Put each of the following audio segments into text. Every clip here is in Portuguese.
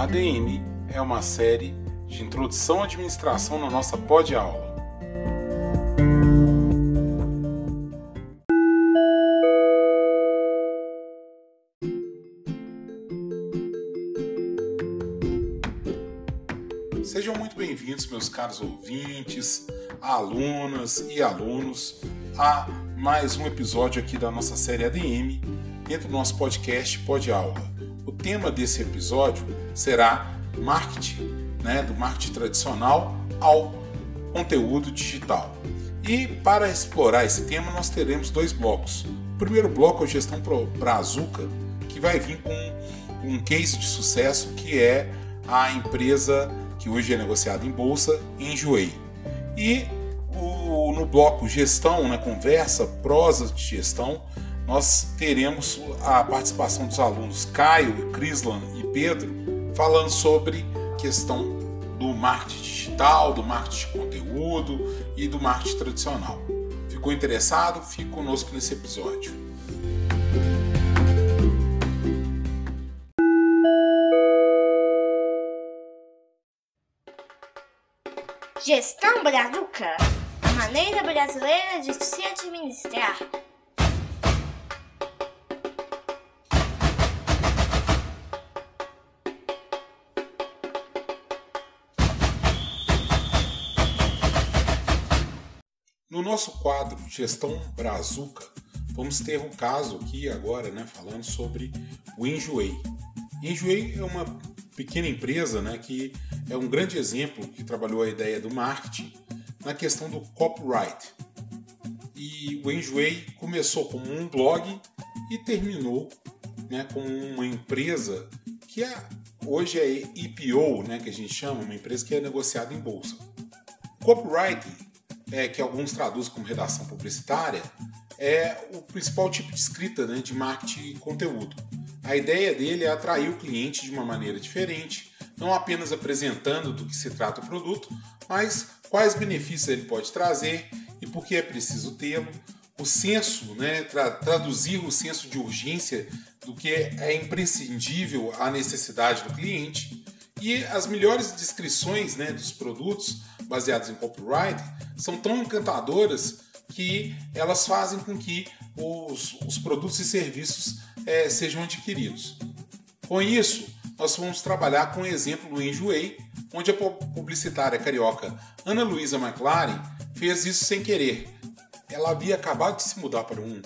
ADM é uma série de introdução à administração na nossa pod aula. Sejam muito bem-vindos, meus caros ouvintes, alunas e alunos, a mais um episódio aqui da nossa série ADM, dentro do nosso podcast Pod Aula. O tema desse episódio será marketing, né, do marketing tradicional ao conteúdo digital. E para explorar esse tema, nós teremos dois blocos. O primeiro bloco é a gestão Brazuca, que vai vir com um case de sucesso que é a empresa que hoje é negociada em bolsa, Enjoei. E o, no bloco gestão, né, conversa, prosa de gestão, nós teremos a participação dos alunos Caio, Crislan e Pedro falando sobre questão do marketing digital, do marketing de conteúdo e do marketing tradicional. Ficou interessado? Fique conosco nesse episódio. Gestão Brazuca, a maneira brasileira de se administrar. No nosso quadro Gestão Brazuca, vamos ter um caso aqui agora, né, falando sobre o Enjoei. Enjoei é uma pequena empresa, né, que é um grande exemplo que trabalhou a ideia do marketing na questão do copyright. E o Enjoei começou como um blog e terminou né, com uma empresa que é, hoje é IPO, né, que a gente chama, uma empresa que é negociada em bolsa. Copyright é, que alguns traduzem como redação publicitária, é o principal tipo de escrita né, de marketing e conteúdo. A ideia dele é atrair o cliente de uma maneira diferente, não apenas apresentando do que se trata o produto, mas quais benefícios ele pode trazer e por que é preciso tê-lo, o senso, né, tra traduzir o senso de urgência do que é imprescindível à necessidade do cliente e as melhores descrições né, dos produtos baseadas em copyright são tão encantadoras que elas fazem com que os, os produtos e serviços é, sejam adquiridos. Com isso, nós vamos trabalhar com o exemplo do Enjoei, onde a publicitária carioca Ana Luísa McLaren fez isso sem querer. Ela havia acabado de se mudar para um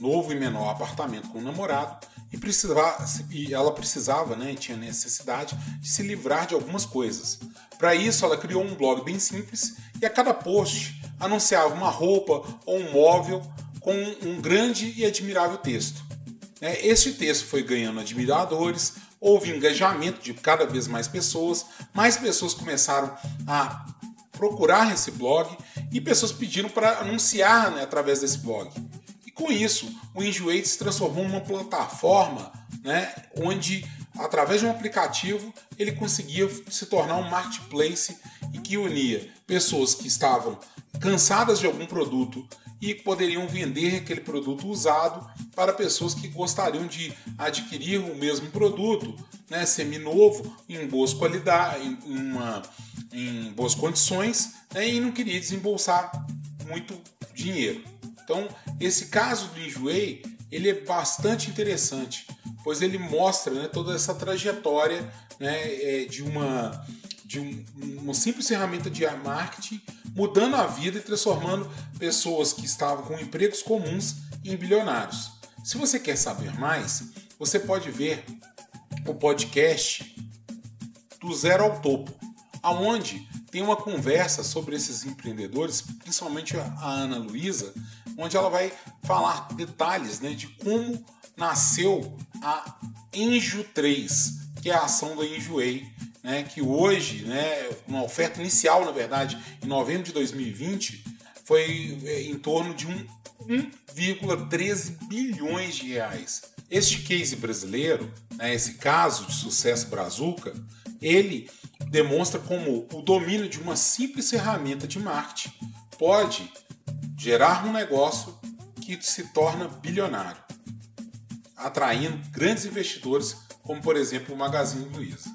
novo e menor apartamento com o um namorado e, precisava, e ela precisava, né, tinha necessidade de se livrar de algumas coisas. Para isso, ela criou um blog bem simples e a cada post anunciava uma roupa ou um móvel com um grande e admirável texto. É, este texto foi ganhando admiradores, houve engajamento de cada vez mais pessoas, mais pessoas começaram a procurar esse blog e pessoas pediram para anunciar né, através desse blog. Com isso, o Enjoei se transformou em uma plataforma né, onde através de um aplicativo, ele conseguia se tornar um marketplace e que unia pessoas que estavam cansadas de algum produto e poderiam vender aquele produto usado para pessoas que gostariam de adquirir o mesmo produto, né, seminovo, em boas qualidades, em, uma, em boas condições, né, e não queria desembolsar muito dinheiro. Então, esse caso do Enjoei, ele é bastante interessante, pois ele mostra né, toda essa trajetória né, é, de, uma, de um, uma simples ferramenta de marketing mudando a vida e transformando pessoas que estavam com empregos comuns em bilionários. Se você quer saber mais, você pode ver o podcast do Zero ao Topo, aonde tem uma conversa sobre esses empreendedores, principalmente a Ana Luísa, onde ela vai falar detalhes né, de como nasceu a Enjo 3, que é a ação da Enjoei, né, que hoje, né, uma oferta inicial, na verdade, em novembro de 2020, foi é, em torno de 1,13 bilhões de reais. Este case brasileiro, né, esse caso de sucesso brazuca, ele demonstra como o domínio de uma simples ferramenta de marketing pode gerar um negócio que se torna bilionário, atraindo grandes investidores, como por exemplo o Magazine Luiza.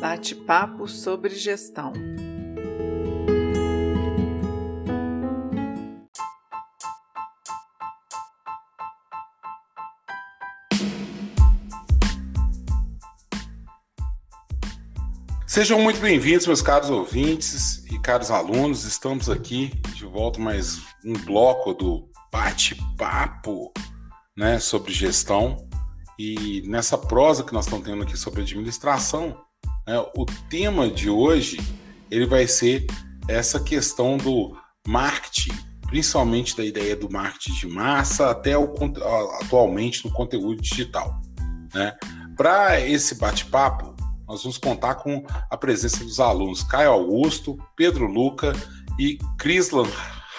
Bate-papo sobre gestão. Sejam muito bem-vindos, meus caros ouvintes e caros alunos. Estamos aqui de volta mais um bloco do bate-papo, né, sobre gestão. E nessa prosa que nós estamos tendo aqui sobre administração, né, o tema de hoje ele vai ser essa questão do marketing, principalmente da ideia do marketing de massa até o, atualmente no conteúdo digital. Né? Para esse bate-papo, nós vamos contar com a presença dos alunos Caio Augusto, Pedro Luca e Crislan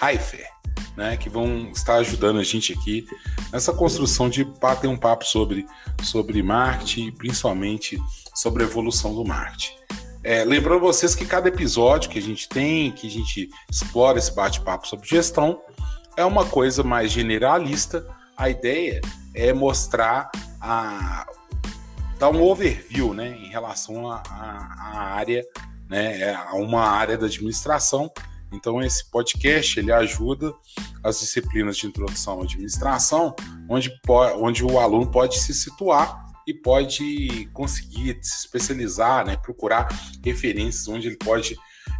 Heifer né, que vão estar ajudando a gente aqui nessa construção de bater um papo sobre, sobre marketing, principalmente sobre a evolução do marketing. É, lembrando vocês que cada episódio que a gente tem, que a gente explora esse bate-papo sobre gestão, é uma coisa mais generalista. A ideia é mostrar a dar um overview, né, em relação à área, né, a uma área da administração. Então esse podcast ele ajuda as disciplinas de introdução à administração, onde, onde o aluno pode se situar e pode conseguir se especializar, né, procurar referências onde ele pode,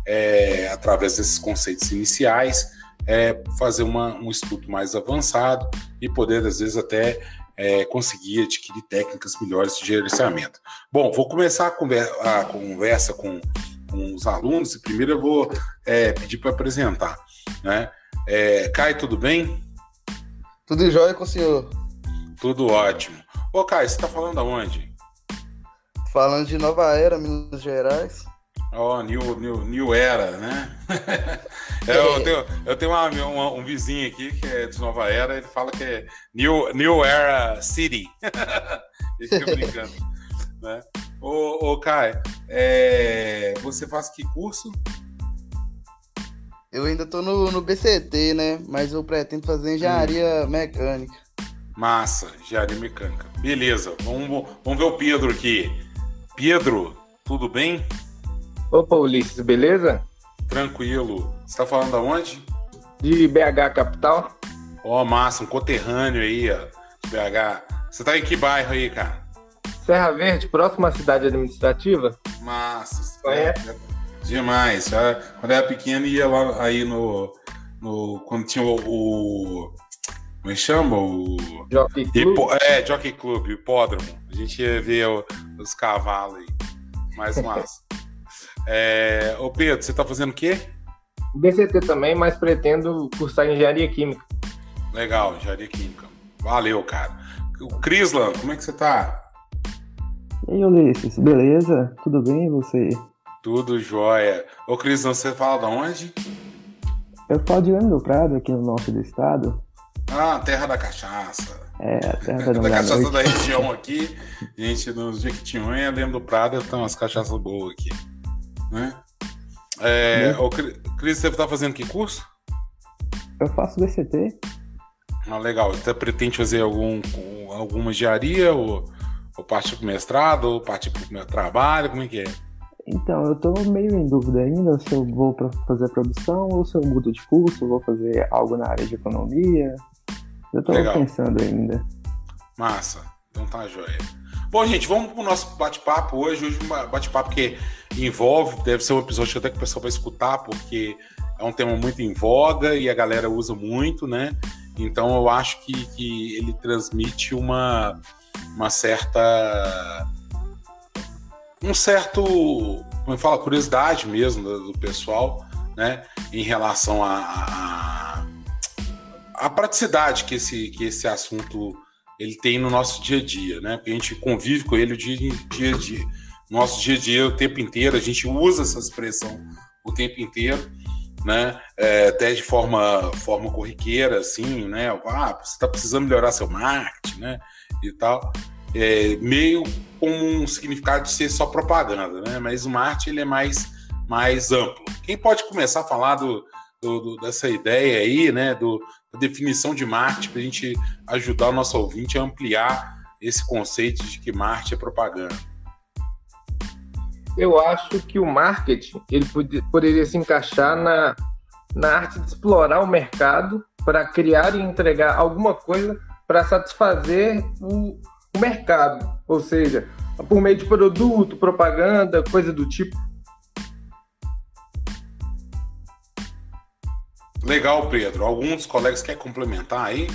é, através desses conceitos iniciais, é, fazer uma, um estudo mais avançado e poder, às vezes, até é, conseguir adquirir técnicas melhores de gerenciamento. Bom, vou começar a, conver a conversa com com os alunos. E primeiro eu vou é, pedir para apresentar. Né? É, Caio, tudo bem? Tudo jóia com o senhor. Tudo ótimo. Ô, Caio, você está falando aonde? Falando de Nova Era, Minas Gerais. Ó, oh, new, new, new Era, né? É, eu tenho, eu tenho uma, uma, um vizinho aqui que é de Nova Era, ele fala que é New, new Era City. ele fica brincando. né? Ô, ô Kai, é... você faz que curso? Eu ainda tô no, no BCT, né? Mas eu pretendo fazer engenharia hum. mecânica. Massa, engenharia mecânica. Beleza, vamos, vamos ver o Pedro aqui. Pedro, tudo bem? Opa, Ulisses, beleza? Tranquilo. Você tá falando aonde? De BH Capital. Ó, oh, massa, um conterrâneo aí, ó, de BH. Você tá em que bairro aí, cara? Serra Verde, próxima à cidade administrativa. Massa. É. Demais. Quando era pequeno, ia lá aí no. no quando tinha o. o como é que chama? O. Jockey Club. Hipo, é, Jockey Club, hipódromo. A gente ia ver o, os cavalos aí. Mais massa. é, ô Pedro, você tá fazendo o quê? DCT também, mas pretendo cursar engenharia química. Legal, engenharia química. Valeu, cara. O Crislan, como é que você tá? E aí, Ulisses, beleza? Tudo bem e você? Tudo jóia. Ô, Cris, você fala de onde? Eu falo de Leme do Prado, aqui no norte do estado. Ah, terra da cachaça. É, a terra da, da cachaça noite. da região aqui. Gente, nos Jequitinhonha, Leme do Prado, tem umas cachaças boas aqui. Né? É, ô, Cris, você tá fazendo que curso? Eu faço DCT. Ah, legal. Você pretende fazer algum, alguma engenharia ou ou partir para o mestrado, ou partir para o meu trabalho, como é que é? Então, eu estou meio em dúvida ainda se eu vou para fazer produção ou se eu mudo de curso, vou fazer algo na área de economia. Eu estou pensando ainda. Massa, então tá joia. Bom, gente, vamos para o nosso bate-papo hoje. Hoje um bate-papo que envolve, deve ser um episódio que até que o pessoal vai escutar, porque é um tema muito em voga e a galera usa muito, né? Então eu acho que, que ele transmite uma, uma certa um certo como fala curiosidade mesmo do, do, pessoal né? Em relação a, a, a, praticidade que esse que esse assunto ele tem no nosso dia a dia né? Porque a gente convive com ele o dia, dia a dia nosso dia a dia o tempo inteiro a gente usa essa expressão o tempo inteiro né é, até de forma forma corriqueira assim né ah você está precisando melhorar seu marketing né e tal, é, meio com um significado de ser só propaganda, né? Mas o marketing ele é mais, mais amplo. Quem pode começar a falar do, do, do dessa ideia aí, né? Do, da definição de marketing para a gente ajudar o nosso ouvinte a ampliar esse conceito de que marketing é propaganda. Eu acho que o marketing ele poderia se encaixar na, na arte de explorar o mercado para criar e entregar alguma coisa para satisfazer o, o mercado, ou seja, por meio de produto, propaganda, coisa do tipo. Legal, Pedro. Algum dos colegas quer complementar aí?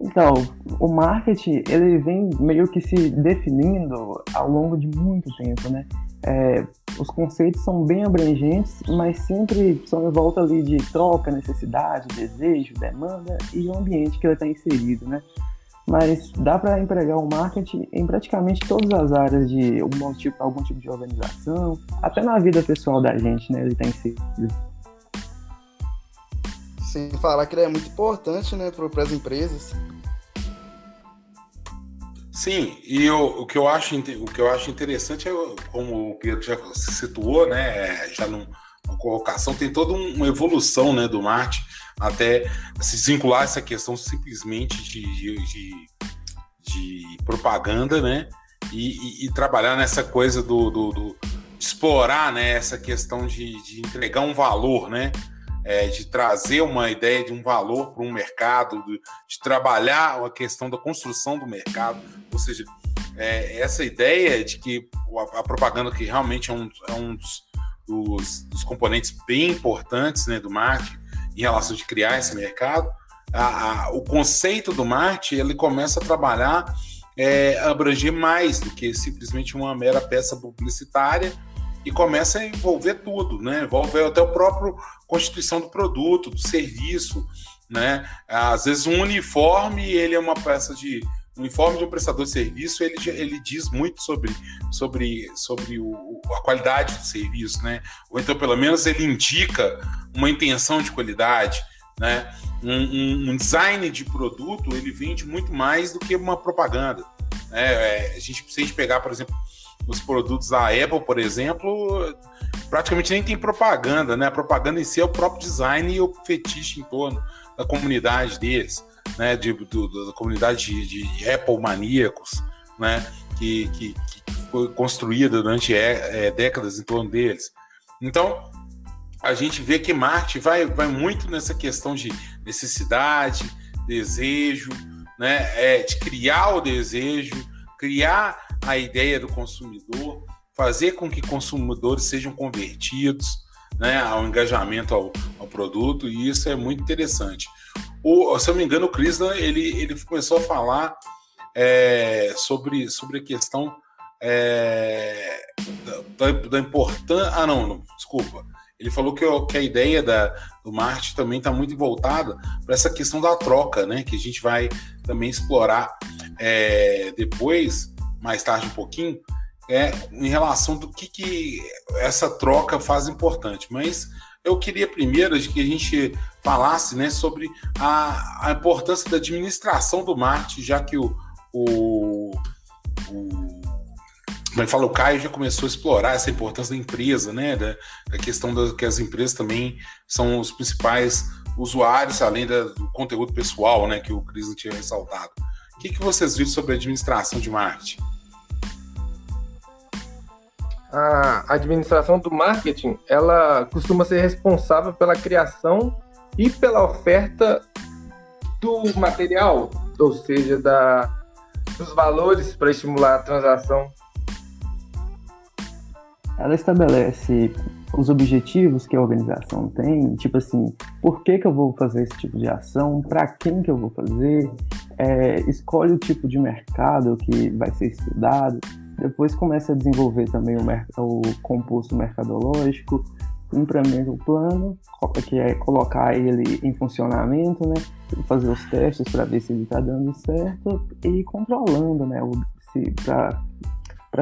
Então, o marketing ele vem meio que se definindo ao longo de muito tempo, né? É, os conceitos são bem abrangentes, mas sempre são em volta ali de troca, necessidade, desejo, demanda e o ambiente que ele está inserido, né? Mas dá para empregar o marketing em praticamente todas as áreas de algum tipo, algum tipo de organização, até na vida pessoal da gente, né? Ele está inserido. Sem falar que ele é muito importante, né, para as empresas. Sim, e eu, o, que eu acho, o que eu acho interessante é, como o Pedro já se situou, né, já numa colocação, tem toda uma evolução né, do Marte até se desvincular essa questão simplesmente de, de, de propaganda, né, e, e, e, trabalhar nessa coisa do, do, do explorar né, essa questão de, de entregar um valor, né, é, de trazer uma ideia de um valor para um mercado, de, de, trabalhar a questão da construção do mercado, ou seja, é, essa ideia de que a, a, propaganda que realmente é um, é um dos, dos, dos, componentes bem importantes né, do marketing em relação de criar esse mercado, a, a, o conceito do marketing ele começa a trabalhar é, abranger mais do que simplesmente uma mera peça publicitária e começa a envolver tudo, né? Envolve até o próprio constituição do produto, do serviço, né? Às vezes um uniforme, ele é uma peça de o uniforme de um prestador de serviço, ele, ele diz muito sobre, sobre, sobre o, a qualidade do serviço, né? Ou então, pelo menos, ele indica uma intenção de qualidade, né? Um, um, um design de produto, ele vende muito mais do que uma propaganda. Né? É, a gente, se a gente pegar, por exemplo, os produtos da Apple, por exemplo, praticamente nem tem propaganda, né? A propaganda em si é o próprio design e o fetiche em torno da comunidade deles, né? De, do, da comunidade de, de, Apple maníacos, né? Que, que, que foi construída durante é, é, décadas em torno deles. Então, a gente vê que Marte vai, vai muito nessa questão de necessidade, desejo, né? É, de criar o desejo, criar a ideia do consumidor, fazer com que consumidores sejam convertidos né, ao engajamento ao, ao, produto, e isso é muito interessante. O, se eu não me engano, o Cris ele, ele começou a falar é, sobre, sobre a questão é, da, da importância. Ah, não, não, desculpa. Ele falou que, que a ideia da, do marketing também está muito voltada para essa questão da troca, né? Que a gente vai também explorar é, depois, mais tarde um pouquinho, é, em relação do que, que essa troca faz importante. Mas eu queria primeiro que a gente falasse né, sobre a, a importância da administração do marketing, já que o, o, o como é fala, o Caio já começou a explorar essa importância da empresa, né? Da, da questão da, que as empresas também são os principais usuários, além da, do conteúdo pessoal, né? Que o Cris tinha ressaltado. O que, que vocês viram sobre a administração de marketing? A administração do marketing, ela costuma ser responsável pela criação e pela oferta do material, ou seja, da, dos valores para estimular a transação. Ela estabelece os objetivos que a organização tem, tipo assim, por que, que eu vou fazer esse tipo de ação, para quem que eu vou fazer, é, escolhe o tipo de mercado que vai ser estudado, depois começa a desenvolver também o, o composto mercadológico, implementa o plano, que é colocar ele em funcionamento, né? Fazer os testes para ver se ele está dando certo e controlando, né? Para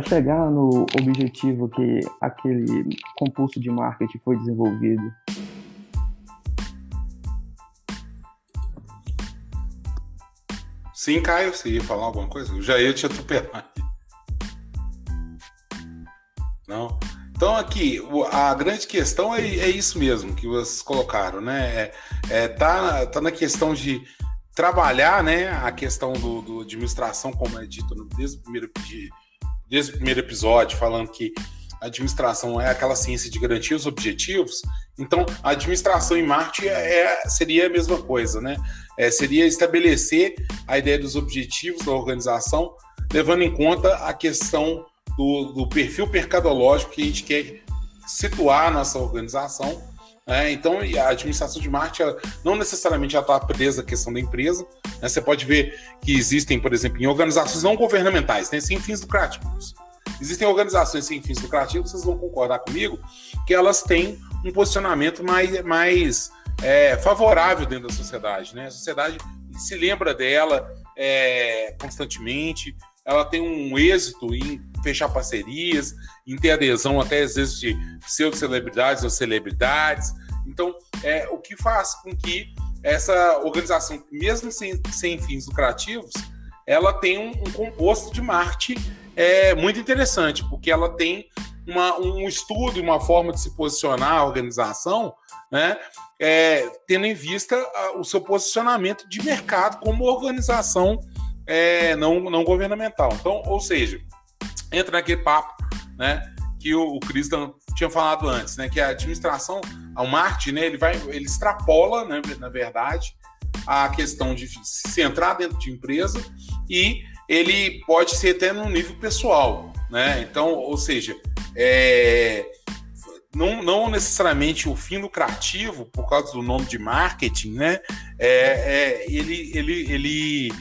chegar no objetivo que aquele composto de marketing foi desenvolvido. Sim, Caio, você ia falar alguma coisa? Eu já ia te atropelar. Não? Então, aqui, a grande questão é, é isso mesmo que vocês colocaram, né? É, é, tá, tá na questão de trabalhar né, a questão do, do administração, como é dito no, desde o primeiro de, desde o primeiro episódio, falando que a administração é aquela ciência de garantir os objetivos, então a administração em marketing é, seria a mesma coisa, né? É, seria estabelecer a ideia dos objetivos da organização, levando em conta a questão do, do perfil mercadológico que a gente quer situar a nossa organização. Né? Então, a administração de marketing não necessariamente está presa à questão da empresa. Né? Você pode ver que existem, por exemplo, em organizações não governamentais, né? sem fins lucrativos. Existem organizações sem fins lucrativos, vocês vão concordar comigo, que elas têm um posicionamento mais, mais é, favorável dentro da sociedade. Né? A sociedade se lembra dela é, constantemente, ela tem um êxito em fechar parcerias, em ter adesão até às vezes de pseudo-celebridades ou celebridades. Então, é o que faz com que essa organização, mesmo sem, sem fins lucrativos, ela tem um, um composto de marketing é, muito interessante, porque ela tem uma, um estudo uma forma de se posicionar a organização, né, é, tendo em vista a, o seu posicionamento de mercado como organização é, não, não governamental. Então, ou seja, entra naquele papo né, que o, o Cristian tinha falado antes, né, que a administração, ao marketing, né, ele, vai, ele extrapola, né, na verdade, a questão de se entrar dentro de empresa e ele pode ser até no nível pessoal, né? Então, ou seja, é, não, não, necessariamente o fim lucrativo, por causa do nome de marketing, né? É, é, ele, ele, ele,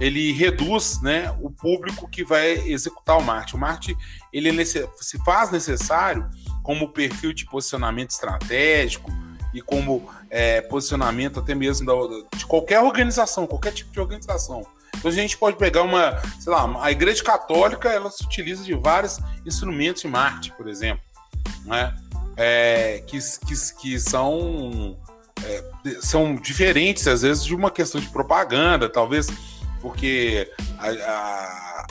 ele reduz né, o público que vai executar o marketing. O marketing ele é se faz necessário como perfil de posicionamento estratégico e como é, posicionamento até mesmo da, de qualquer organização, qualquer tipo de organização. Então a gente pode pegar uma, sei lá, a Igreja Católica, ela se utiliza de vários instrumentos de marketing, por exemplo, né? É, que, que, que são, é, são diferentes, às vezes, de uma questão de propaganda, talvez porque a, a,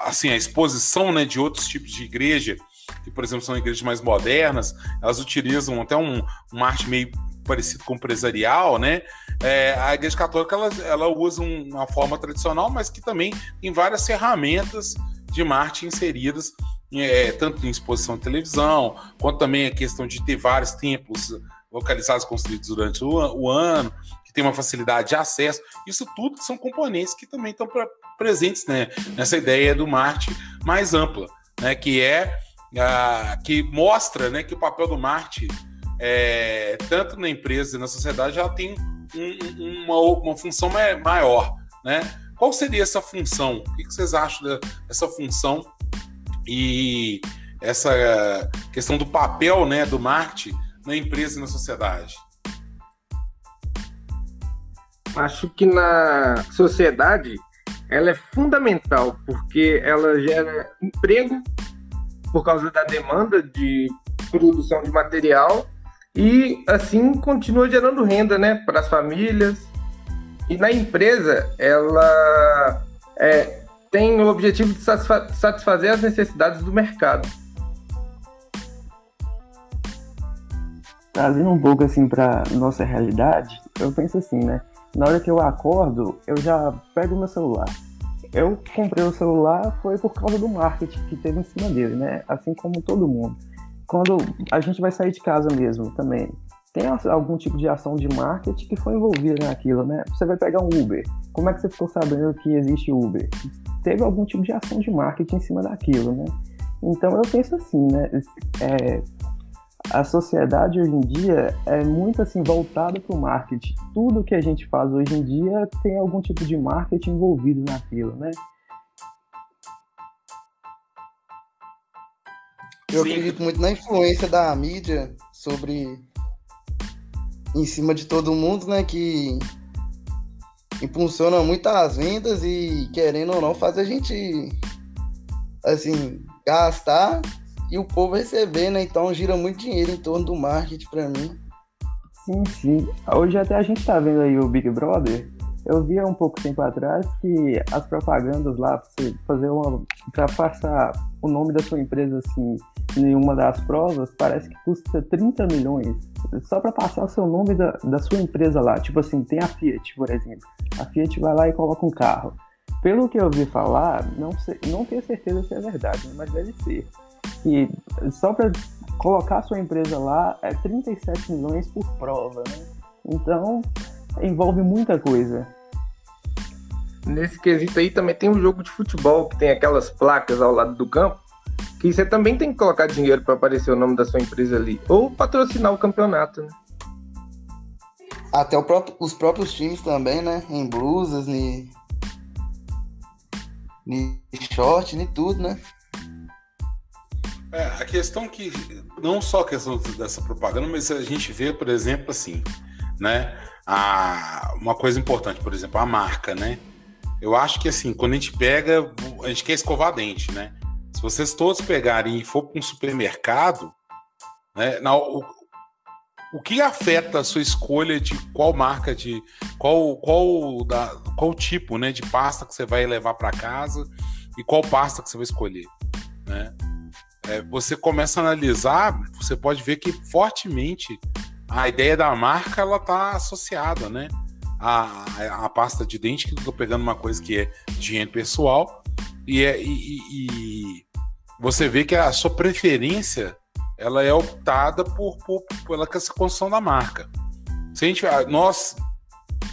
assim, a exposição né, de outros tipos de igreja, que, por exemplo, são igrejas mais modernas, elas utilizam até um, um marketing meio parecido com empresarial, né? É, a Igreja Católica ela, ela usa uma forma tradicional, mas que também tem várias ferramentas de marketing inseridas, é, tanto em exposição de televisão, quanto também a questão de ter vários templos localizados construídos durante o, o ano, que tem uma facilidade de acesso. Isso tudo são componentes que também estão pra, presentes né, nessa ideia do marketing mais ampla, né, que é a, que mostra né, que o papel do marketing é, tanto na empresa e na sociedade, já tem um, uma, uma função maior. Né? Qual seria essa função? O que vocês acham dessa função e essa questão do papel né, do marketing na empresa e na sociedade? Acho que na sociedade ela é fundamental porque ela gera emprego por causa da demanda de produção de material e assim continua gerando renda, né, para as famílias. E na empresa, ela é, tem o objetivo de satisfazer as necessidades do mercado. Trazendo um pouco assim para nossa realidade, eu penso assim, né? Na hora que eu acordo, eu já pego meu celular. Eu comprei o celular foi por causa do marketing que teve em cima dele, né? Assim como todo mundo quando a gente vai sair de casa mesmo também, tem algum tipo de ação de marketing que foi envolvida naquilo, né? Você vai pegar um Uber. Como é que você ficou sabendo que existe Uber? Teve algum tipo de ação de marketing em cima daquilo, né? Então eu penso assim, né? É, a sociedade hoje em dia é muito assim voltada para o marketing. Tudo que a gente faz hoje em dia tem algum tipo de marketing envolvido naquilo, né? Eu Sim. acredito muito na influência da mídia sobre. em cima de todo mundo, né? Que impulsiona muito as vendas e, querendo ou não, faz a gente. assim, gastar e o povo receber, né? Então gira muito dinheiro em torno do marketing para mim. Sim, sim. Hoje até a gente tá vendo aí o Big Brother. Eu vi há um pouco tempo atrás que as propagandas lá, pra você fazer uma. pra passar o nome da sua empresa assim em uma das provas, parece que custa 30 milhões só para passar o seu nome da, da sua empresa lá. Tipo assim, tem a Fiat, por exemplo. A Fiat vai lá e coloca um carro. pelo que eu ouvi falar, não, sei, não tenho certeza se é verdade, mas deve ser. E só para colocar a sua empresa lá é 37 milhões por prova, né? Então envolve muita coisa. Nesse quesito aí também tem um jogo de futebol que tem aquelas placas ao lado do campo que você também tem que colocar dinheiro para aparecer o nome da sua empresa ali ou patrocinar o campeonato, né? Até próprio, os próprios times também, né? Em blusas, em ni short, nem tudo, né? É, a questão que não só a questão dessa propaganda, mas a gente vê, por exemplo, assim, né? A, uma coisa importante, por exemplo, a marca, né? Eu acho que assim, quando a gente pega, a gente quer escovar dente, né? Se vocês todos pegarem e for para um supermercado, né? Na, o, o que afeta a sua escolha de qual marca de qual qual da, qual tipo né de pasta que você vai levar para casa e qual pasta que você vai escolher né é, você começa a analisar você pode ver que fortemente a ideia da marca ela tá associada né a, a, pasta de dente que eu tô pegando uma coisa que é dinheiro pessoal e, é, e, e você vê que a sua preferência ela é optada por, por pela essa construção da marca. Se a gente, nós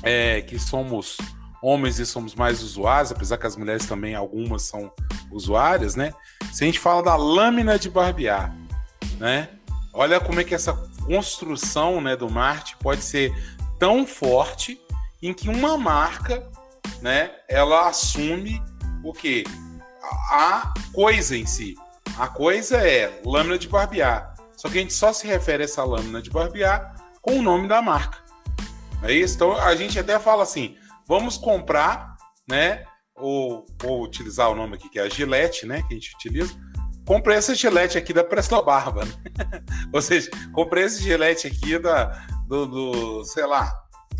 é, que somos homens e somos mais usuários, apesar que as mulheres também algumas são usuárias, né? Se a gente fala da lâmina de barbear, né? Olha como é que essa construção, né, do marketing pode ser tão forte em que uma marca, né, ela assume o que a coisa em si. A coisa é lâmina de barbear. Só que a gente só se refere a essa lâmina de barbear com o nome da marca. É isso? Então a gente até fala assim: vamos comprar, né? Ou, utilizar o nome aqui que é a Gillette, né? Que a gente utiliza. Comprei essa Gillette aqui da Presto Barba. Né? ou seja, comprei esse Gillette aqui da, do, do sei lá.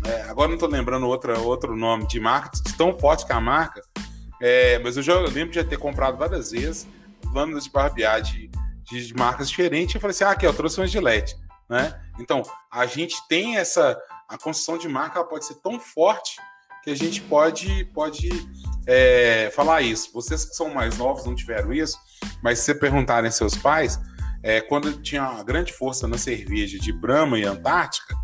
É, agora não estou lembrando outra, outro nome de marca, tão forte que a marca. É, mas eu já lembro de ter comprado várias vezes lâminas de barbear de, de, marcas diferentes. Eu falei assim: ah, aqui, eu trouxe uma Gillette. Né? Então, a gente tem essa. A construção de marca pode ser tão forte que a gente pode, pode é, falar isso. Vocês que são mais novos não tiveram isso, mas se perguntarem seus pais, é, quando tinha uma grande força na cerveja de Brahma e Antártica,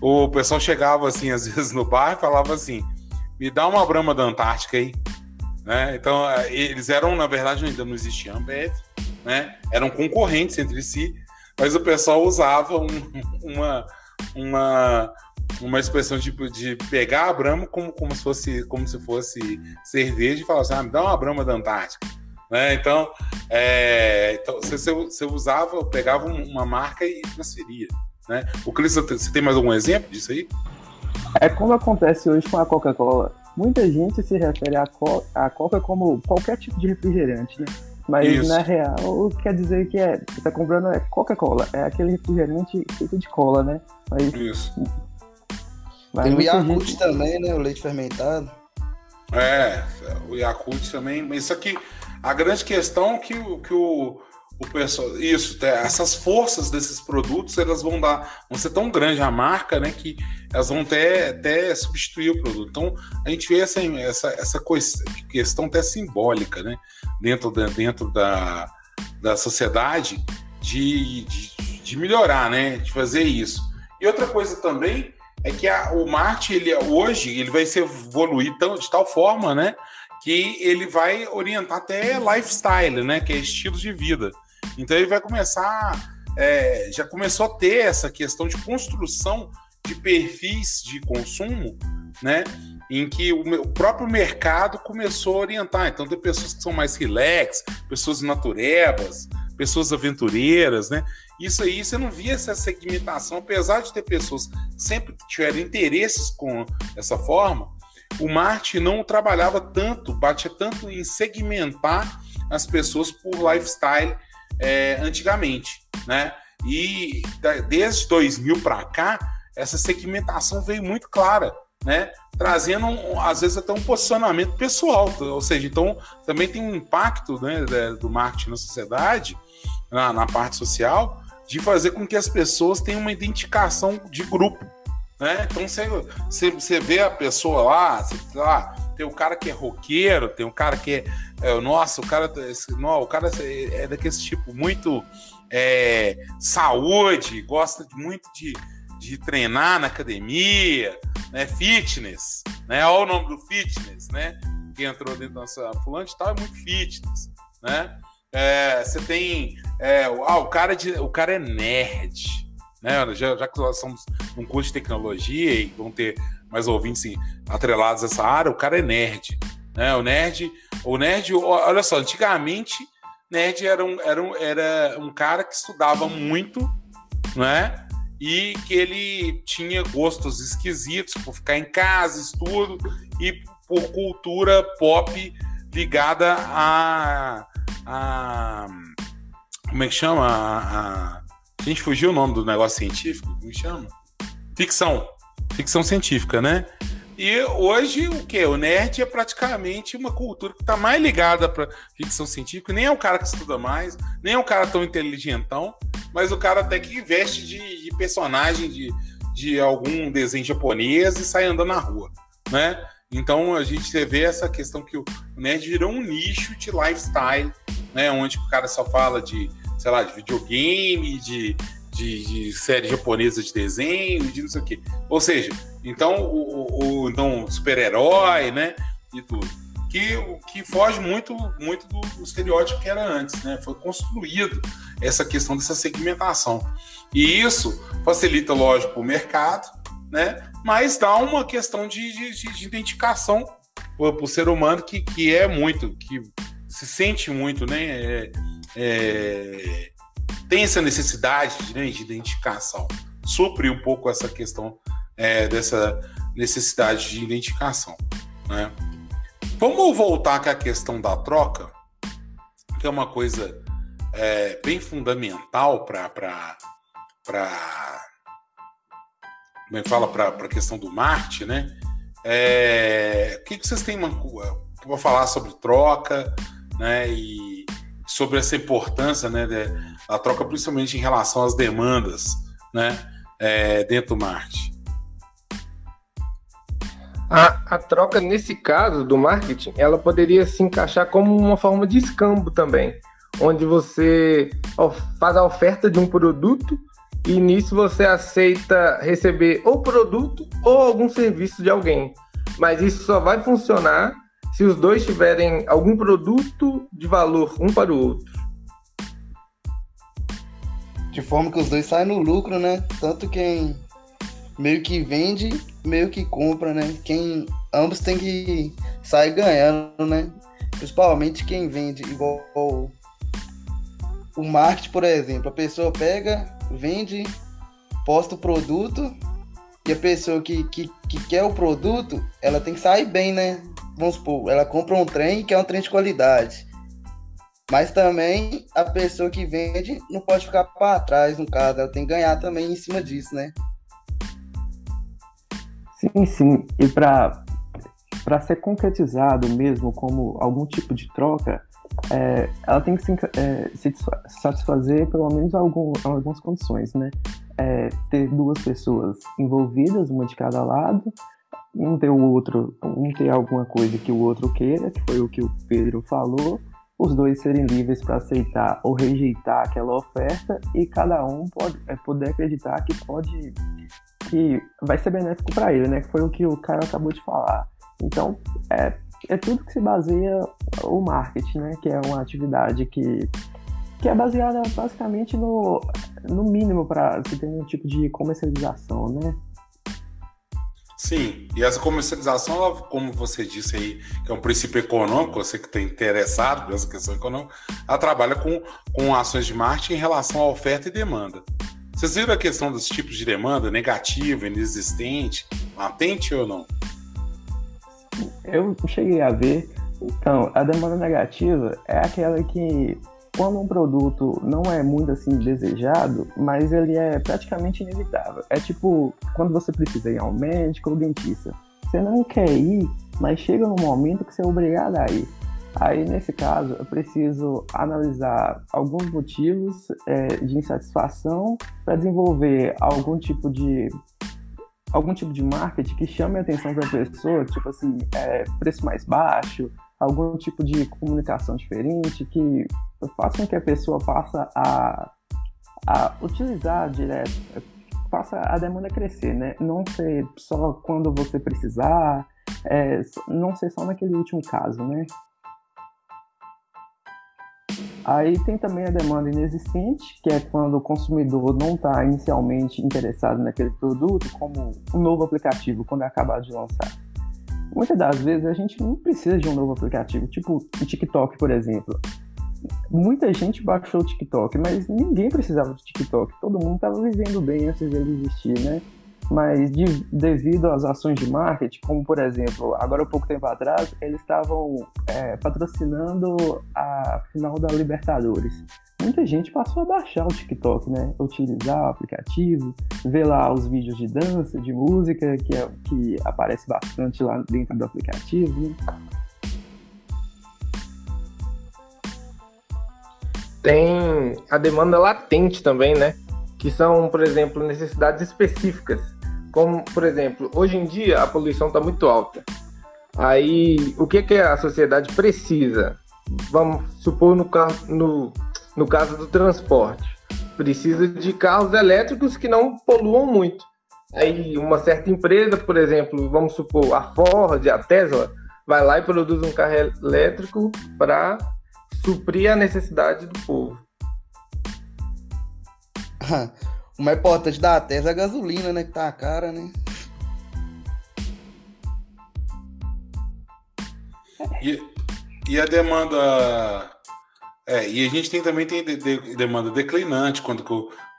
o pessoal chegava assim, às vezes no bar e falava assim: me dá uma Brahma da Antártica aí. Né? Então, é, eles eram, na verdade, ainda não existia Ambev, né? eram concorrentes entre si, mas o pessoal usava um, uma, uma, uma expressão tipo de pegar a Brahma como, como, se fosse, como se fosse cerveja e falar assim: ah, me dá uma Brahma da Antártica. Né? Então, é, então você, você usava, pegava uma marca e transferia. Né? O Cris, você tem mais algum exemplo disso aí? É como acontece hoje com a Coca-Cola. Muita gente se refere à, co à Coca como qualquer tipo de refrigerante, né? Mas Isso. na real quer dizer que é, você tá comprando é Coca-Cola, é aquele refrigerante feito de cola, né? Mas, Isso. Mas Tem o Yakult gente... também, né? O leite fermentado. É, o Yakult também. Isso aqui, a grande questão é que, que o, o pessoal, isso, essas forças desses produtos, elas vão dar, vão ser tão grande a marca, né, que elas vão até, até substituir o produto. Então, a gente vê essa, essa, essa questão até simbólica, né, dentro da, dentro da, da sociedade de, de, de melhorar, né, de fazer isso. E outra coisa também é que a, o Marte, ele hoje, ele vai se evoluir tão, de tal forma, né, que ele vai orientar até lifestyle, né, que é estilo de vida. Então ele vai começar, é, já começou a ter essa questão de construção de perfis de consumo, né? Em que o, o próprio mercado começou a orientar. Então tem pessoas que são mais relax, pessoas naturebas, pessoas aventureiras, né? Isso aí você não via essa segmentação, apesar de ter pessoas que sempre tiveram interesses com essa forma, o Marte não trabalhava tanto, batia tanto em segmentar as pessoas por lifestyle é, antigamente, né? E desde 2000 para cá, essa segmentação veio muito clara, né? Trazendo, às vezes, até um posicionamento pessoal, ou seja, então também tem um impacto né, do marketing na sociedade, na, na parte social, de fazer com que as pessoas tenham uma identificação de grupo, né? Então você, vê a pessoa lá, lá tem o cara que é roqueiro, tem o cara que é. é nossa, o cara, não, o cara é daquele tipo muito é, saúde, gosta muito de, de treinar na academia, né? Fitness, né? Olha o nome do fitness, né? Que entrou dentro da nossa fulano de tal é muito fitness, né? É, você tem. É, ah, o cara, de, o cara é nerd. Né? Já, já que nós somos um curso de tecnologia e vão ter mais ouvintes atrelados a essa área, o cara é nerd. Né? O nerd, o nerd, olha só, antigamente, nerd era um, era um, era um cara que estudava muito, né? E que ele tinha gostos esquisitos por ficar em casa, estudo, e por cultura pop ligada a, a como é que chama? A, a, a gente fugiu o nome do negócio científico, como chama? Ficção. Ficção científica, né? E hoje o que? O nerd é praticamente uma cultura que está mais ligada para ficção científica. Nem é um cara que estuda mais, nem é um cara tão inteligentão, mas o cara até que veste de, de personagem de, de algum desenho japonês e sai andando na rua, né? Então a gente vê essa questão que o nerd virou um nicho de lifestyle, né? Onde o cara só fala de, sei lá, de videogame, de, de, de série japonesa de desenho, de não sei o quê. Ou seja, então o, o então, super-herói, né? E tudo. Que, que foge muito, muito do, do estereótipo que era antes, né? Foi construído essa questão dessa segmentação. E isso facilita, lógico, o mercado, né? Mas dá uma questão de, de, de identificação para o ser humano que, que é muito, que se sente muito, né? É, é, tem essa necessidade né, de identificação. Supre um pouco essa questão é, dessa necessidade de identificação. Né? Vamos voltar com a questão da troca, que é uma coisa é, bem fundamental para como é que fala para a questão do marketing, né? É, o que, que vocês têm para falar sobre troca, né? E sobre essa importância, né, da troca, principalmente em relação às demandas, né, é, dentro do marketing. A, a troca, nesse caso do marketing, ela poderia se encaixar como uma forma de escambo também, onde você faz a oferta de um produto e nisso você aceita receber ou produto ou algum serviço de alguém. Mas isso só vai funcionar se os dois tiverem algum produto de valor um para o outro. De forma que os dois saem no lucro, né? Tanto quem meio que vende, meio que compra, né? Quem ambos tem que sair ganhando, né? Principalmente quem vende igual o marketing, por exemplo, a pessoa pega, vende, posta o produto e a pessoa que, que, que quer o produto, ela tem que sair bem, né? Vamos supor, ela compra um trem que é um trem de qualidade. Mas também a pessoa que vende não pode ficar para trás, no caso, ela tem que ganhar também em cima disso, né? Sim, sim. E para ser concretizado mesmo como algum tipo de troca, é, ela tem que se, é, se, satisfazer pelo menos algum, algumas condições, né? É, ter duas pessoas envolvidas, uma de cada lado, um ter o outro, um ter alguma coisa que o outro queira, que foi o que o Pedro falou, os dois serem livres para aceitar ou rejeitar aquela oferta e cada um pode é, poder acreditar que pode que vai ser benéfico para ele, né? Que foi o que o cara acabou de falar. Então, é, é tudo que se baseia o marketing, né? Que é uma atividade que, que é baseada basicamente no, no mínimo para se ter um tipo de comercialização, né? Sim, e essa comercialização, ela, como você disse aí, que é um princípio econômico, você que está interessado nessa questão econômica, ela trabalha com, com ações de marketing em relação à oferta e demanda. Vocês viram a questão dos tipos de demanda, negativa, inexistente, latente ou não? Eu cheguei a ver. Então, a demanda negativa é aquela que, quando um produto não é muito assim desejado, mas ele é praticamente inevitável. É tipo quando você precisa ir ao médico ou dentista. Você não quer ir, mas chega num momento que você é obrigado a ir. Aí, nesse caso, eu preciso analisar alguns motivos é, de insatisfação para desenvolver algum tipo de algum tipo de marketing que chame a atenção da pessoa, tipo assim, é, preço mais baixo, algum tipo de comunicação diferente que faça com que a pessoa passe a, a utilizar direto, faça a demanda crescer, né? Não ser só quando você precisar, é, não ser só naquele último caso, né? Aí tem também a demanda inexistente, que é quando o consumidor não está inicialmente interessado naquele produto, como um novo aplicativo quando é acabado de lançar. Muitas das vezes a gente não precisa de um novo aplicativo, tipo o TikTok, por exemplo. Muita gente baixou o TikTok, mas ninguém precisava de TikTok. Todo mundo estava vivendo bem antes dele existir, né? Mas de, devido às ações de marketing, como por exemplo, agora há pouco tempo atrás, eles estavam é, patrocinando a final da Libertadores. Muita gente passou a baixar o TikTok, né? Utilizar o aplicativo, ver lá os vídeos de dança, de música, que, é, que aparece bastante lá dentro do aplicativo, né? Tem a demanda latente também, né? Que são, por exemplo, necessidades específicas como, por exemplo, hoje em dia a poluição está muito alta. Aí, o que, que a sociedade precisa? Vamos supor no, no, no caso do transporte. Precisa de carros elétricos que não poluam muito. Aí, uma certa empresa, por exemplo, vamos supor a Ford, a Tesla, vai lá e produz um carro elétrico para suprir a necessidade do povo. O mais importante da Tesla é a gasolina, né? Que tá cara, né? E, e a demanda. É, e a gente tem também tem de, de, demanda declinante, quando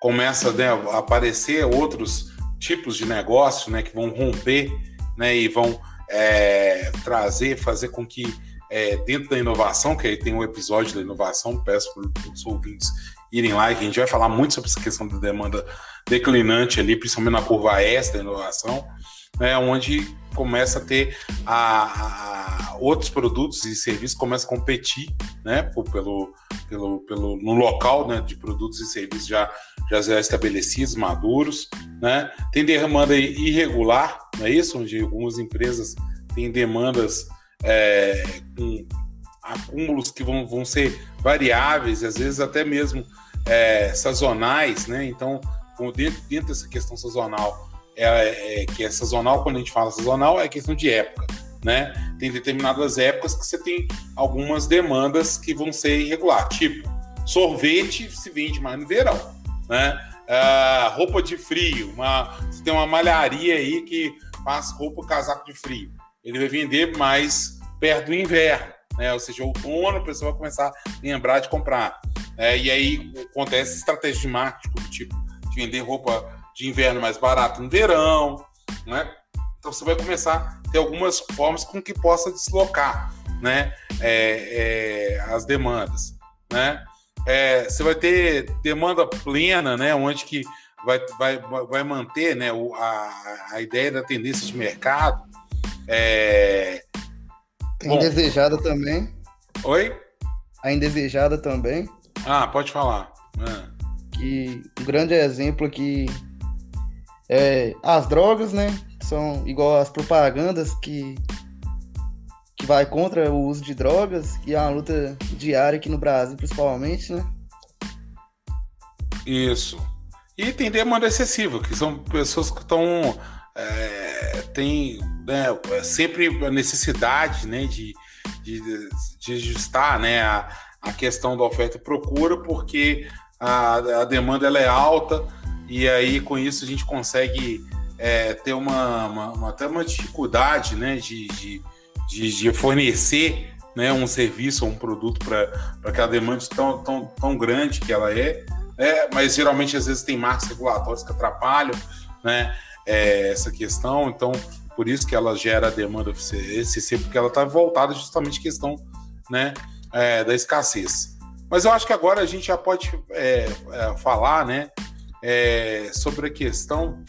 começa né, a aparecer outros tipos de negócio né, que vão romper né, e vão é, trazer, fazer com que é, dentro da inovação, que aí tem um episódio da inovação, peço para os ouvintes irem lá, que a gente vai falar muito sobre essa questão da demanda declinante ali, principalmente na curva S da inovação, né, onde começa a ter a, a, outros produtos e serviços começam a competir né, pelo, pelo, pelo, no local né, de produtos e serviços já, já estabelecidos, maduros. Né? Tem demanda irregular, não é isso? Onde algumas empresas têm demandas é, com acúmulos que vão, vão ser variáveis, às vezes até mesmo é, sazonais, né? Então, dentro, dentro dessa questão sazonal, é, é, que é sazonal, quando a gente fala sazonal, é questão de época, né? Tem determinadas épocas que você tem algumas demandas que vão ser irregular, tipo sorvete se vende mais no verão, né? Uh, roupa de frio, uma, você tem uma malharia aí que faz roupa casaco de frio, ele vai vender mais perto do inverno, né? Ou seja, outono, a pessoa vai começar a lembrar de comprar. É, e aí acontece estratégia de marketing, tipo, de vender roupa de inverno mais barato no verão, né? Então você vai começar a ter algumas formas com que possa deslocar, né? É, é, as demandas, né? É, você vai ter demanda plena, né? Onde que vai, vai, vai manter, né? A, a ideia da tendência de mercado. É, a indesejada Bom, também. Oi? A indesejada também. Ah, pode falar. É. Que um grande exemplo aqui é as drogas, né? São igual as propagandas que, que vai contra o uso de drogas, e é uma luta diária aqui no Brasil, principalmente, né? Isso. E tem demanda excessiva, que são pessoas que estão. É, tem né, sempre a necessidade né, de, de, de ajustar né, a, a questão da oferta e procura, porque a, a demanda ela é alta e aí com isso a gente consegue é, ter uma, uma, uma, até uma dificuldade né, de, de, de, de fornecer né, um serviço ou um produto para aquela demanda tão, tão, tão grande que ela é, é, mas geralmente às vezes tem marcos regulatórios que atrapalham né, é, essa questão, então por isso que ela gera demanda excessiva, porque ela está voltada justamente à questão né, é, da escassez. Mas eu acho que agora a gente já pode é, é, falar né, é, sobre a questão,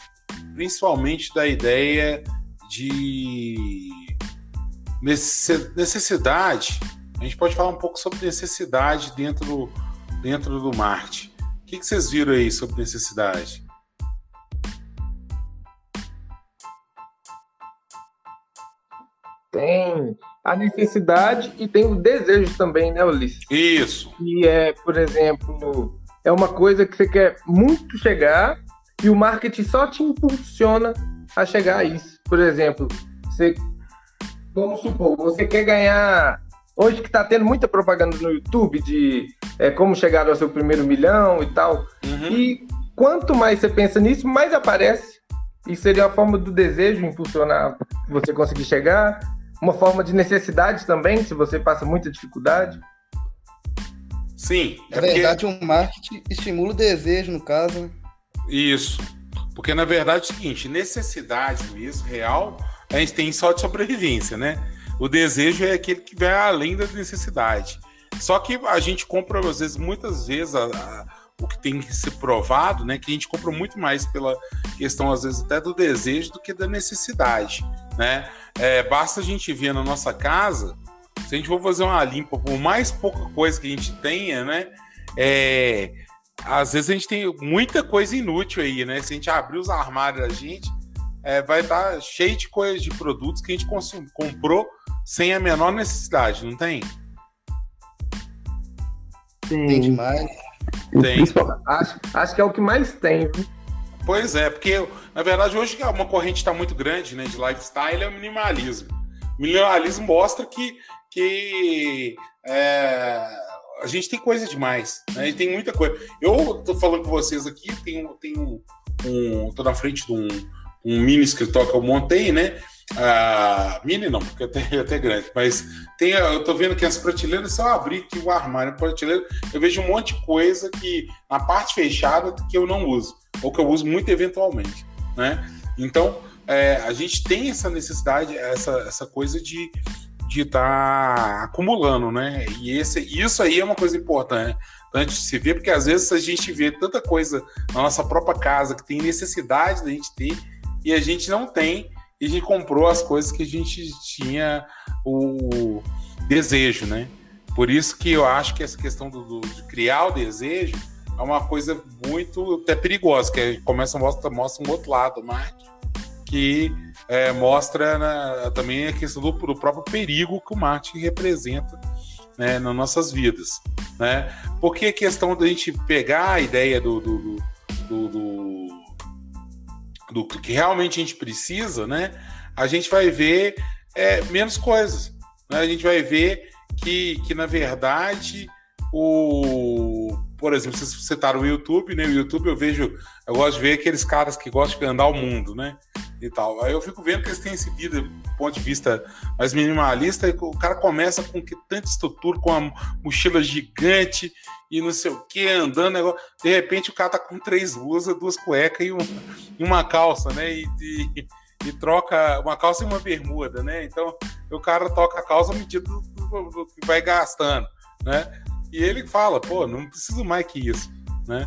principalmente da ideia de necessidade. A gente pode falar um pouco sobre necessidade dentro do, dentro do marketing. O que, que vocês viram aí sobre necessidade? Tem a necessidade e tem o desejo também, né, Ulisses? Isso. E é, por exemplo, é uma coisa que você quer muito chegar e o marketing só te impulsiona a chegar a isso. Por exemplo, você, vamos supor, você quer ganhar. Hoje que está tendo muita propaganda no YouTube de é, como chegar ao seu primeiro milhão e tal. Uhum. E quanto mais você pensa nisso, mais aparece. E seria a forma do desejo impulsionar você conseguir chegar. Uma forma de necessidade também, se você passa muita dificuldade. Sim. Na É porque... verdade, o marketing estimula o desejo, no caso, né? Isso. Porque na verdade é o seguinte, necessidade mesmo, real, a gente tem só de sobrevivência, né? O desejo é aquele que vai além da necessidade. Só que a gente compra, às vezes, muitas vezes, a, a, o que tem que ser provado, né? Que a gente compra muito mais pela questão, às vezes, até do desejo do que da necessidade, né? É, basta a gente ver na nossa casa, se a gente for fazer uma limpa, por mais pouca coisa que a gente tenha, né? É, às vezes a gente tem muita coisa inútil aí, né? Se a gente abrir os armários da gente, é, vai estar tá cheio de coisas, de produtos que a gente consum, comprou sem a menor necessidade, não tem? Tem Tem. demais. Tem. Acho, acho que é o que mais tem, viu? Pois é, porque na verdade hoje uma corrente está muito grande né, de lifestyle é o minimalismo. O minimalismo mostra que, que é, a gente tem coisa demais, né? E tem muita coisa. Eu tô falando com vocês aqui, tenho, tenho um, tô na frente de um, um mini escritório que eu montei, né? Ah, mini não, porque até, até grande, mas tem, eu tô vendo que as prateleiras, se eu abrir aqui o armário, a prateleira, eu vejo um monte de coisa que na parte fechada que eu não uso, ou que eu uso muito eventualmente, né? Então, é, a gente tem essa necessidade, essa, essa coisa de de estar tá acumulando, né? E esse, isso aí é uma coisa importante de se ver, porque às vezes a gente vê tanta coisa na nossa própria casa que tem necessidade da gente ter e a gente não tem e a gente comprou as coisas que a gente tinha o desejo, né? Por isso que eu acho que essa questão do, do de criar o desejo é uma coisa muito até perigosa, que começa a mostrar mostra um outro lado, marketing, que é, mostra né, também a questão do, do, próprio perigo que o marketing representa né, nas nossas vidas. Né? Porque a questão da gente pegar a ideia do, do, do, do, que realmente a gente precisa, né, a gente vai ver é, menos coisas. Né? A gente vai ver que, que, na verdade, o por exemplo, vocês citaram o YouTube, né? O YouTube eu vejo, eu gosto de ver aqueles caras que gostam de andar o mundo, né? E tal. Aí eu fico vendo que eles têm esse vida do ponto de vista mais minimalista, e o cara começa com que tanta estrutura, com uma mochila gigante e não sei o que, andando, negócio. de repente o cara tá com três blusas, duas cuecas e, um, e uma calça, né? E, e, e, troca uma calça e uma bermuda, né? Então o cara toca a calça à medida do, do, do que vai gastando, né? E ele fala, pô, não preciso mais que isso, né?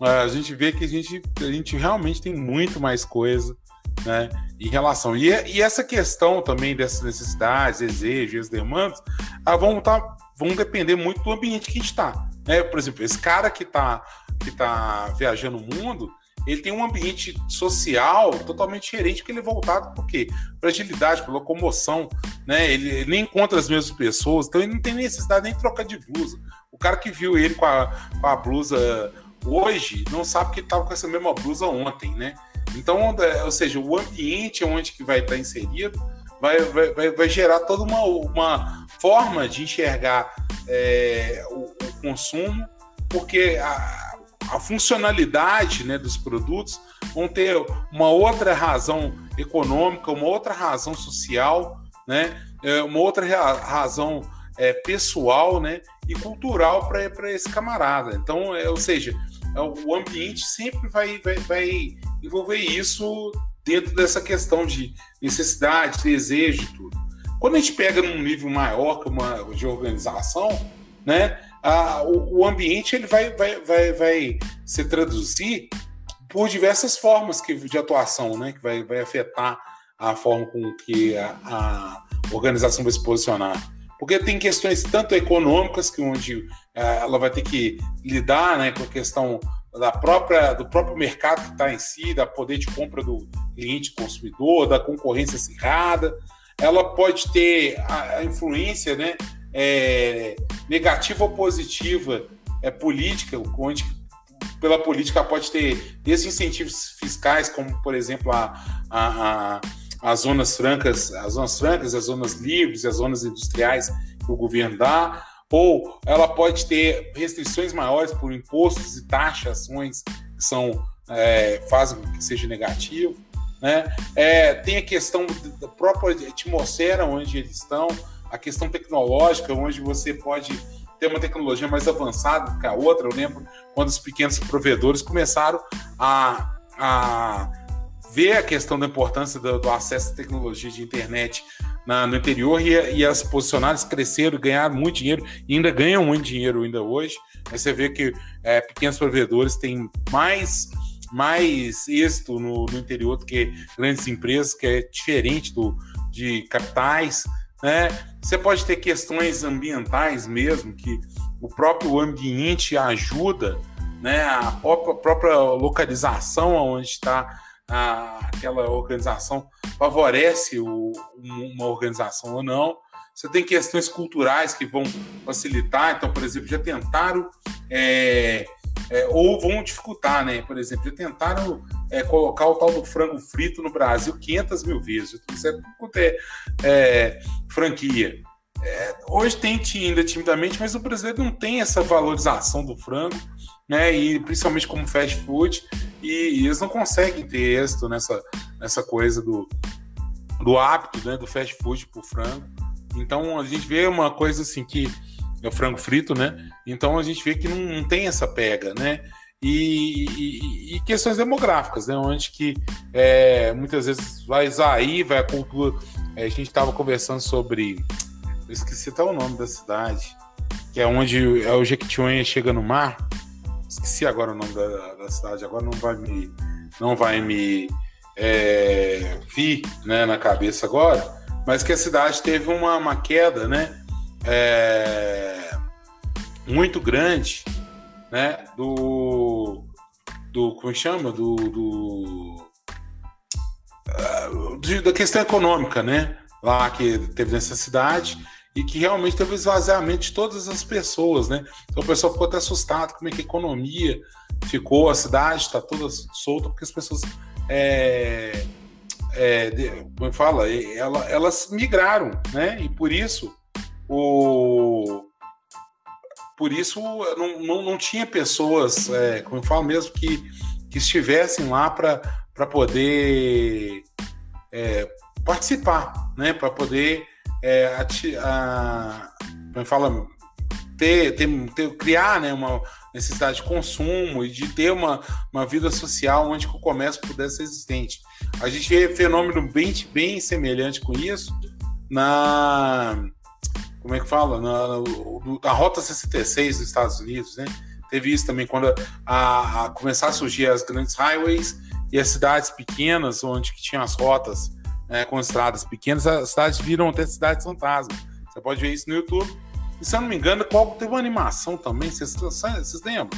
A gente vê que a gente, a gente realmente tem muito mais coisa, né? Em relação. E, e essa questão também dessas necessidades, desejos, demandas, ah, vão, tá, vão depender muito do ambiente que a gente está. Né? Por exemplo, esse cara que está que tá viajando o mundo, ele tem um ambiente social totalmente diferente, porque ele é voltado por quê? Para agilidade, para locomoção, né? Ele, ele, nem encontra as mesmas pessoas, então ele não tem necessidade nem de trocar de blusa. O cara que viu ele com a, com a blusa hoje não sabe que ele estava com essa mesma blusa ontem, né? Então, ou seja, o ambiente onde que vai estar inserido vai, vai, vai gerar toda uma, uma forma de enxergar é, o, o, consumo, porque a, a funcionalidade né, dos produtos vão ter uma outra razão econômica, uma outra razão social, né, uma outra razão é, pessoal né, e cultural para esse camarada. Então, é, ou seja, o ambiente sempre vai, vai, vai envolver isso dentro dessa questão de necessidade, desejo, tudo. Quando a gente pega num nível maior que uma de organização, né, a, o, o, ambiente ele vai, vai, vai, vai se traduzir por diversas formas que, de atuação, né, que vai, vai afetar a forma com que a, a organização vai se posicionar. Porque tem questões tanto econômicas, que onde é, ela vai ter que lidar né, com a questão da própria, do próprio mercado que está em si, da poder de compra do cliente consumidor, da concorrência acirrada. ela pode ter a, influência né, é, negativa ou positiva é, política, onde pela política pode ter desde incentivos fiscais, como por exemplo a, a, a, as zonas francas, as zonas francas, as zonas livres, as zonas industriais que o governo dá, ou ela pode ter restrições maiores por impostos e taxações que são é, fazem que seja negativo. Né? É, tem a questão da própria atmosfera onde eles estão, a questão tecnológica, onde você pode ter uma tecnologia mais avançada que a outra. Eu lembro quando os pequenos provedores começaram a, a ver a questão da importância do, do acesso à tecnologia de internet na, no interior e, e as posicionadas cresceram, ganharam muito dinheiro e ainda ganham muito dinheiro ainda hoje. Aí você vê que é, pequenos provedores têm mais mais êxito no, no, interior do que grandes empresas, que é diferente do, de capitais. Né? Você pode ter questões ambientais mesmo, que o próprio ambiente ajuda, né? a própria localização onde está aquela organização favorece o, uma organização ou não. Você tem questões culturais que vão facilitar. Então, por exemplo, já tentaram é, é, ou vão dificultar, né? Por exemplo, já tentaram é, colocar o tal do frango frito no Brasil 500 mil vezes. Isso é, é, é franquia. É, hoje tem ainda timidamente, mas o brasileiro não tem essa valorização do frango, né? E principalmente como fast food, e, eles não conseguem ter êxito nessa, nessa coisa do, do hábito né, do fast food pro frango. Então a gente vê uma coisa assim que é o frango frito, né? Então a gente vê que não, não tem essa pega, né? E, e, e, questões demográficas, né? Onde que é, muitas vezes vai aí, vai a cultura. É, a gente estava conversando sobre. Eu esqueci até o nome da cidade, que é onde é o Jequitinhonha chega no mar. Esqueci agora o nome da, da cidade, agora não vai me. Não vai me é, vir né, na cabeça agora, mas que a cidade teve uma, uma queda, né? é, muito grande, né? Do, do como chama? Do, do de, da questão econômica, né? Lá que teve nessa cidade e que realmente teve esvaziamento de todas as pessoas, né? Então o pessoal ficou até assustado como é que a economia ficou, a cidade está toda solta porque as pessoas é, é, como é fala, ela, elas migraram, né? E por isso o por isso não, não, não tinha pessoas, é, como eu falo mesmo, que, que estivessem lá para poder é, participar, né? para poder é, ati, a, como fala, ter, ter, ter, criar né, uma necessidade de consumo e de ter uma, uma vida social onde o comércio pudesse ser existente. A gente vê fenômeno bem, bem semelhante com isso na como é que fala? Na, na, Rota 66 dos Estados Unidos, né? Teve isso também quando a, a começar a surgir as grandes highways e as cidades pequenas, onde que tinham as rotas né, com estradas pequenas, as cidades viram até cidades fantasma. Você pode ver isso no YouTube. E se eu não me engano, qual teve uma animação também, vocês, lembram?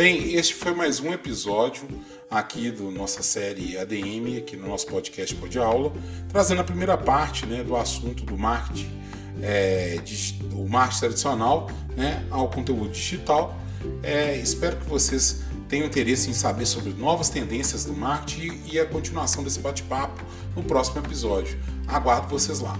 Bem, este foi mais um episódio aqui da nossa série ADM, aqui no nosso podcast Pode Aula, trazendo a primeira parte né, do assunto do marketing, é, do marketing tradicional né, ao conteúdo digital. É, espero que vocês tenham interesse em saber sobre novas tendências do marketing e a continuação desse bate-papo no próximo episódio. Aguardo vocês lá.